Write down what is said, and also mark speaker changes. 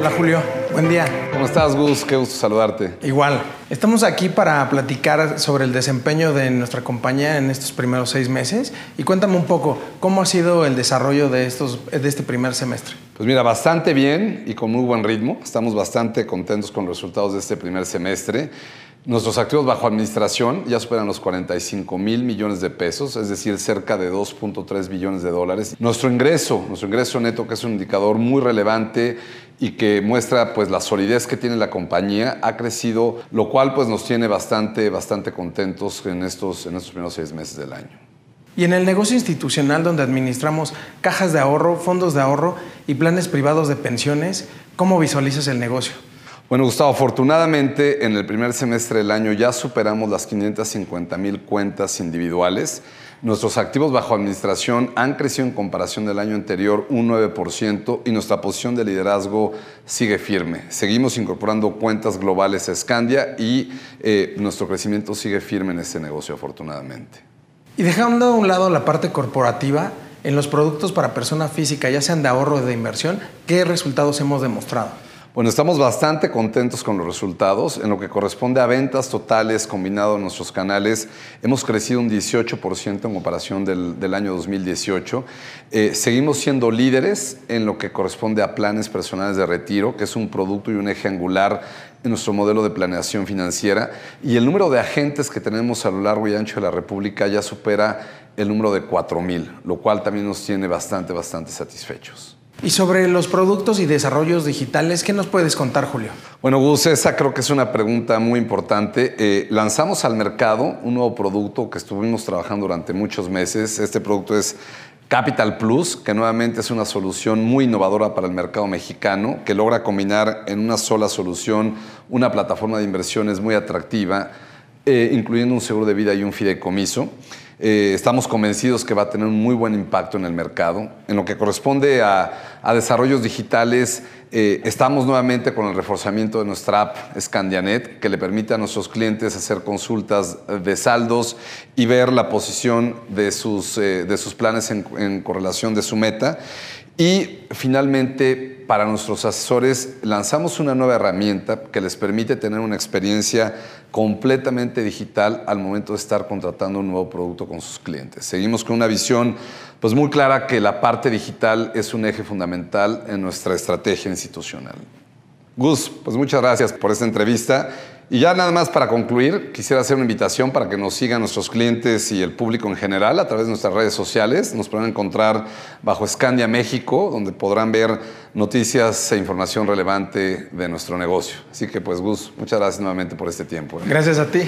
Speaker 1: Hola Julio, buen día.
Speaker 2: ¿Cómo estás, Gus? Qué gusto saludarte.
Speaker 1: Igual. Estamos aquí para platicar sobre el desempeño de nuestra compañía en estos primeros seis meses. Y cuéntame un poco, ¿cómo ha sido el desarrollo de, estos, de este primer semestre?
Speaker 2: Pues mira, bastante bien y con muy buen ritmo. Estamos bastante contentos con los resultados de este primer semestre. Nuestros activos bajo administración ya superan los 45 mil millones de pesos, es decir, cerca de 2.3 billones de dólares. Nuestro ingreso, nuestro ingreso neto, que es un indicador muy relevante y que muestra pues la solidez que tiene la compañía, ha crecido, lo cual pues nos tiene bastante, bastante contentos en estos, en estos primeros seis meses del año.
Speaker 1: Y en el negocio institucional donde administramos cajas de ahorro, fondos de ahorro y planes privados de pensiones, ¿cómo visualizas el negocio?
Speaker 2: Bueno, Gustavo, afortunadamente en el primer semestre del año ya superamos las 550 mil cuentas individuales. Nuestros activos bajo administración han crecido en comparación del año anterior un 9% y nuestra posición de liderazgo sigue firme. Seguimos incorporando cuentas globales a Scandia y eh, nuestro crecimiento sigue firme en este negocio, afortunadamente.
Speaker 1: Y dejando a un lado la parte corporativa, en los productos para persona física, ya sean de ahorro o de inversión, ¿qué resultados hemos demostrado?
Speaker 2: Bueno, estamos bastante contentos con los resultados. En lo que corresponde a ventas totales combinado en nuestros canales, hemos crecido un 18% en comparación del, año 2018. Eh, seguimos siendo líderes en lo que corresponde a planes personales de retiro, que es un producto y un eje angular en nuestro modelo de planeación financiera. Y el número de agentes que tenemos a lo largo y ancho de la República ya supera el número de 4.000, lo cual también nos tiene bastante, bastante satisfechos.
Speaker 1: Y sobre los productos y desarrollos digitales, ¿qué nos puedes contar, Julio?
Speaker 2: Bueno, Gus, esa creo que es una pregunta muy importante. Eh, lanzamos al mercado un nuevo producto que estuvimos trabajando durante muchos meses. Este producto es Capital Plus, que nuevamente es una solución muy innovadora para el mercado mexicano, que logra combinar en una sola solución una plataforma de inversiones muy atractiva, eh, incluyendo un seguro de vida y un fideicomiso. Eh, estamos convencidos que va a tener un muy buen impacto en el mercado. En lo que corresponde a, desarrollos digitales, eh, estamos nuevamente con el reforzamiento de nuestra app Scandianet, que le permite a nuestros clientes hacer consultas de saldos y ver la posición de sus, eh, de sus planes en, en correlación de su meta. Y finalmente, para nuestros asesores, lanzamos una nueva herramienta que les permite tener una experiencia completamente digital al momento de estar contratando un nuevo producto con sus clientes. Seguimos con una visión pues muy clara que la parte digital es un eje fundamental en nuestra estrategia institucional. Gus, pues muchas gracias por esta entrevista y ya nada más para concluir, quisiera hacer una invitación para que nos sigan nuestros clientes y el público en general a través de nuestras redes sociales. Nos podrán encontrar bajo Scandia México, donde podrán ver noticias e información relevante de nuestro negocio. Así que pues Gus, muchas gracias nuevamente por este tiempo. ¿eh?
Speaker 1: Gracias a ti.